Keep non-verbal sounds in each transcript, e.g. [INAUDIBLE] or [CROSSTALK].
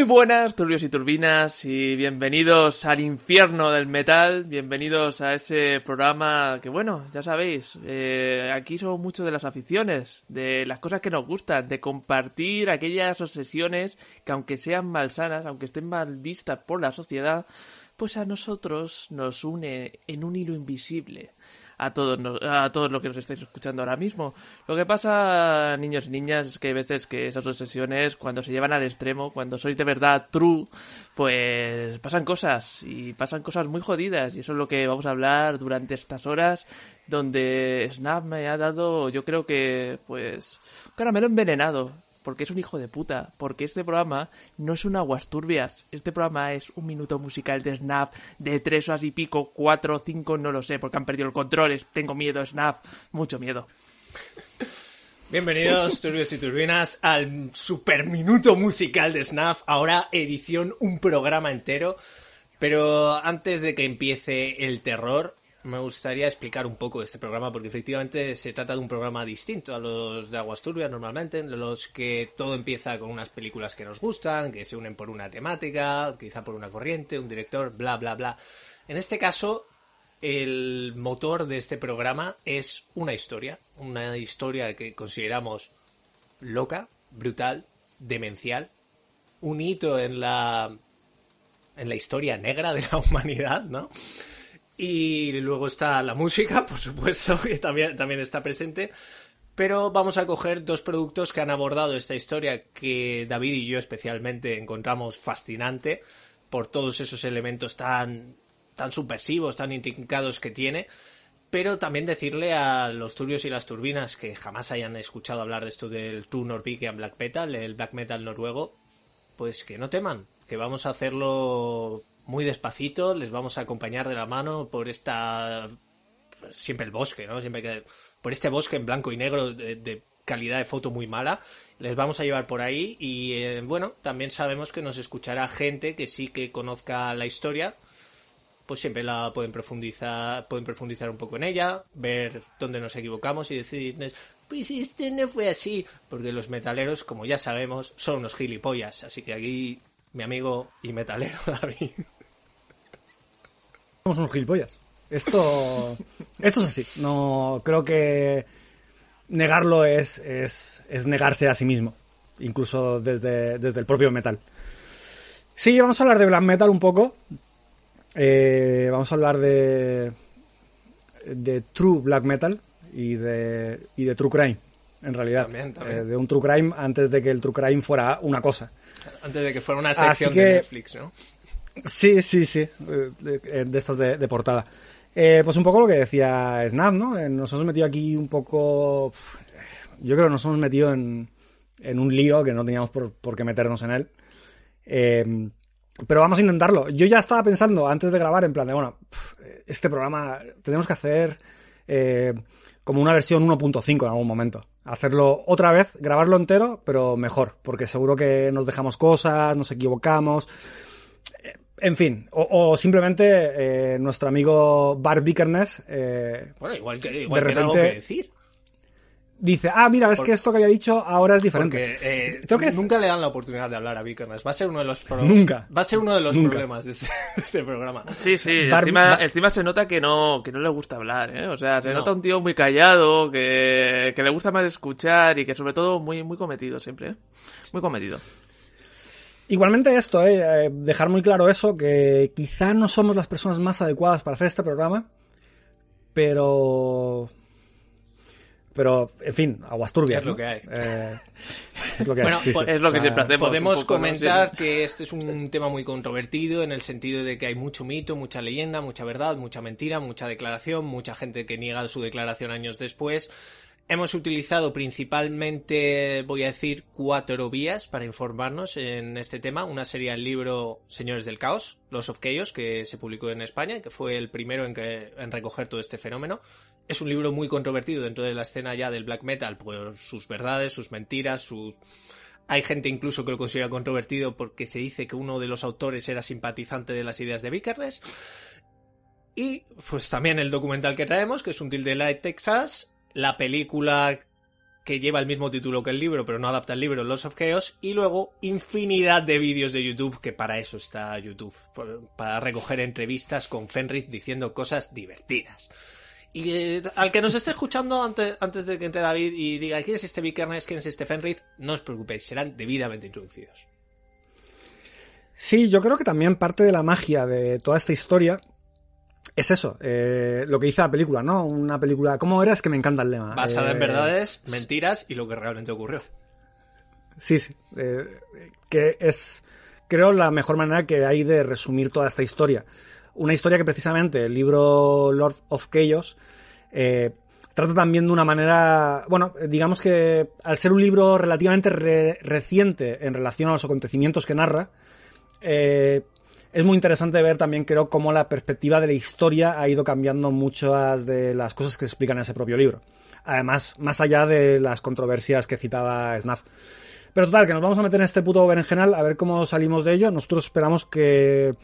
Muy buenas, turbios y turbinas, y bienvenidos al infierno del metal, bienvenidos a ese programa que, bueno, ya sabéis, eh, aquí somos mucho de las aficiones, de las cosas que nos gustan, de compartir aquellas obsesiones que aunque sean malsanas, aunque estén mal vistas por la sociedad, pues a nosotros nos une en un hilo invisible a todos, nos- a todos los que nos estáis escuchando ahora mismo. Lo que pasa, niños y niñas, es que hay veces que esas obsesiones, cuando se llevan al extremo, cuando sois de verdad true, pues pasan cosas, y pasan cosas muy jodidas, y eso es lo que vamos a hablar durante estas horas, donde Snap me ha dado, yo creo que, pues, caramelo envenenado. Porque es un hijo de puta. Porque este programa no es un aguas turbias. Este programa es un minuto musical de Snap de tres horas y pico, cuatro cinco, no lo sé, porque han perdido el control. Tengo miedo, Snap. Mucho miedo. Bienvenidos, turbios y turbinas, al super minuto musical de Snaf. Ahora edición un programa entero. Pero antes de que empiece el terror, me gustaría explicar un poco este programa, porque efectivamente se trata de un programa distinto a los de Aguas Turbias normalmente, en los que todo empieza con unas películas que nos gustan, que se unen por una temática, quizá por una corriente, un director, bla, bla, bla. En este caso, el motor de este programa es una historia, una historia que consideramos loca, brutal, demencial, un hito en la en la historia negra de la [LAUGHS] humanidad, ¿no? Y luego está la música, [LAUGHS] por supuesto, que también, también está presente. Pero vamos a coger dos productos que han abordado esta historia que David y yo especialmente encontramos fascinante por todos esos elementos tan, tan subversivos, tan intrincados que tiene. Pero también decirle a los turbios y las turbinas que jamás hayan escuchado hablar de esto del True Norwegian Black Metal, el black metal noruego, pues que no teman, que vamos a hacerlo muy despacito, les vamos a acompañar de la mano por esta siempre el bosque, ¿no? Siempre que por este bosque en blanco y negro de, de calidad de foto muy mala, les vamos a llevar por ahí y eh, bueno, también sabemos que nos escuchará gente que sí que conozca la historia, pues siempre la pueden profundizar, pueden profundizar un poco en ella, ver dónde nos equivocamos y decirles, pues esto no fue así, porque los metaleros, como ya sabemos, son unos gilipollas, así que aquí mi amigo y metalero [LAUGHS] David. Somos unos gilipollas. Esto, [LAUGHS] esto es así. No creo que negarlo es, es, es negarse a sí mismo, incluso desde, desde el propio metal. Sí, vamos a hablar de black metal un poco. Eh, vamos a hablar de, de true black metal y de, y de true crime, en realidad. También, también. Eh, de un true crime antes de que el true crime fuera una cosa. Antes de que fuera una sección que- de Netflix, ¿no? Sí, sí, sí, eh, de, de estas de, portada. Eh, pues un poco lo que decía Snap, ¿no? Eh, Nos hemos metido aquí un poco... Yo creo que nos hemos metido en, en un lío que no teníamos por, por qué meternos en él. Eh, pero vamos a intentarlo. Yo ya estaba pensando antes de grabar en plan de, bueno, este programa tenemos que hacer eh, como una versión 1.5 en algún momento. hacerlo otra vez, grabarlo entero, pero mejor, porque seguro que nos dejamos cosas, nos equivocamos. En fin, o, o simplemente eh, nuestro amigo Bar Vikernes eh, Bueno, igual que, igual De que era algo repente- que decir. dice, ah, mira, es Por- que esto que había dicho ahora es diferente. Porque eh, que- nunca le dan la oportunidad de hablar a Vikernes. Va a ser uno de los pro- Nunca. Va a ser uno de los Nunca. problemas de este, [LAUGHS] de este programa. Sí, sí, Bar- encima, encima se nota que no, que no le gusta hablar, ¿eh? O sea, se No. nota un tío muy callado, que, que le gusta más escuchar y que sobre todo muy, muy cometido siempre, ¿eh? Muy cometido. Igualmente esto, eh, eh, dejar muy claro eso, que quizá no somos las personas más adecuadas para hacer este programa, pero... Pero, en fin, aguas turbias. Es lo ¿no? que hay. Eh, es lo que Bueno, hay. sí, pues sí. es lo que siempre hacemos. Podemos comentar que este es un tema muy controvertido en el sentido de que hay mucho mito, mucha leyenda, mucha verdad, mucha mentira, mucha declaración, mucha gente que niega su declaración años después. Hemos utilizado principalmente, voy a decir, cuatro vías para informarnos en este tema. Una sería el libro Señores del Caos, Los of Chaos, que se publicó en España y que fue el primero en, recoger todo este fenómeno. Es un libro muy controvertido dentro de la escena ya del black metal por sus verdades, sus mentiras. Hay gente incluso que lo considera controvertido porque se dice que uno de los autores era simpatizante de las ideas de Vikernes. Y pues también el documental que traemos, que es un Till Light Texas, la película que lleva el mismo título que el libro, pero no adapta el libro, Lost of Chaos, y luego infinidad de vídeos de YouTube, que para eso está YouTube, para recoger entrevistas con Fenris diciendo cosas divertidas. Y eh, al que nos esté escuchando antes, antes de que entre David y diga quién es este Vikernes, quién es este Fenris, no os preocupéis, serán debidamente introducidos. Sí, yo creo que también parte de la magia de toda esta historia es eso, eh, lo que dice la película, ¿no? Una película, ¿cómo era? Es que me encanta el lema. Basada en Eh, verdades, mentiras y lo que realmente ocurrió. Sí, sí. eh, que es, creo, la mejor manera que hay de resumir toda esta historia. Una historia que precisamente el libro Lord of Chaos trata también de una manera, bueno, digamos que al ser un libro relativamente re- reciente en relación a los acontecimientos que narra, eh, es muy interesante ver también, creo, cómo la perspectiva de la historia ha ido cambiando muchas de las cosas que se explican en ese propio libro. Además, más allá de las controversias que citaba Snaf. Pero total, que nos vamos a meter en este puto berenjenal a ver cómo salimos de ello. Nosotros esperamos que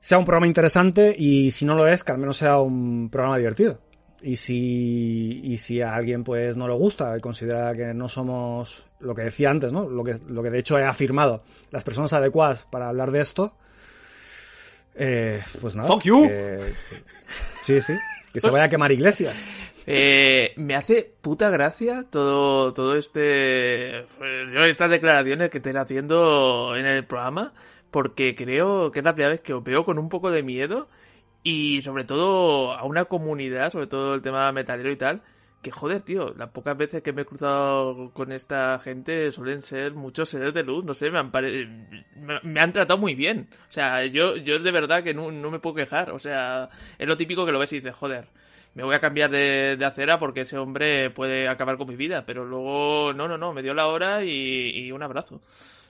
sea un programa interesante y si no lo es, que al menos sea un programa divertido. Y si, y si a alguien pues no le gusta y considera que no somos lo que decía antes, ¿no? Lo que, lo que de hecho he afirmado, las personas adecuadas para hablar de esto, eh, pues nada. Fuck you. que- sí, sí. Que se vaya a quemar iglesias. Eh, me hace puta gracia todo, todo este, pues, yo estas declaraciones que estén haciendo en el programa, porque creo que es la primera vez que os veo con un poco de miedo y sobre todo a una comunidad, sobre todo el tema metalero y tal, que joder, tío, las pocas veces que me he cruzado con esta gente suelen ser muchos seres de luz, no sé, me han, pare- me, han tratado muy bien. O sea, yo, yo de verdad que no, no me puedo quejar. O sea, es lo típico que lo ves y dices, joder, me voy a cambiar de, de acera porque ese hombre puede acabar con mi vida. Pero luego, no, no, no, me dio la hora y, y un abrazo.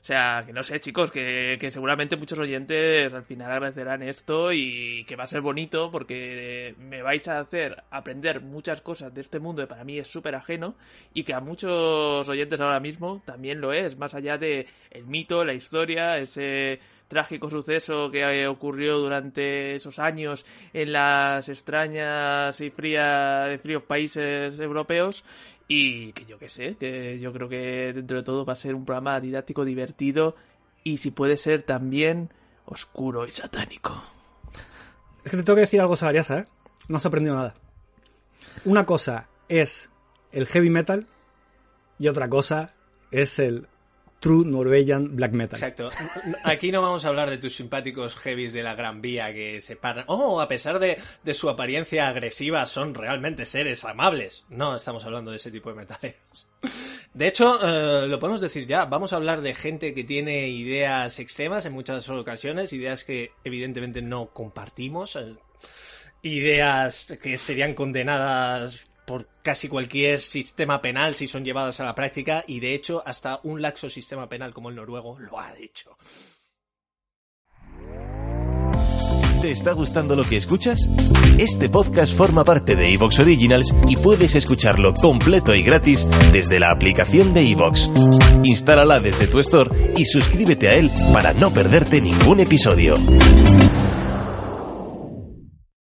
O sea, que no sé, chicos, que, que seguramente muchos oyentes al final agradecerán esto y que va a ser bonito porque me vais a hacer aprender muchas cosas de este mundo que para mí es súper ajeno y que a muchos oyentes ahora mismo también lo es, más allá de el mito, la historia, ese trágico suceso que ocurrió durante esos años en las extrañas y frías, fríos países europeos y que yo que sé, que yo creo que dentro de todo va a ser un programa didáctico, divertido y si puede ser también oscuro y satánico. Es que te tengo que decir algo, Salariasa, ¿eh? No has aprendido nada. Una cosa es el heavy metal y otra cosa es el true Norwegian black metal. Exacto. Aquí no vamos a hablar de tus simpáticos heavies de la Gran Vía que se paran. Oh, a pesar de, su apariencia agresiva, son realmente seres amables. No estamos hablando de ese tipo de metaleros. De hecho, eh, lo podemos decir ya. Vamos a hablar de gente que tiene ideas extremas en muchas ocasiones, ideas que evidentemente no compartimos. eh, Ideas que serían condenadas por casi cualquier sistema penal si son llevadas a la práctica y de hecho hasta un laxo sistema penal como el noruego lo ha hecho. ¿Te está gustando lo que escuchas? Este podcast forma parte de Evox Originals y puedes escucharlo completo y gratis desde la aplicación de Evox. Instálala desde tu store y suscríbete a él para no perderte ningún episodio.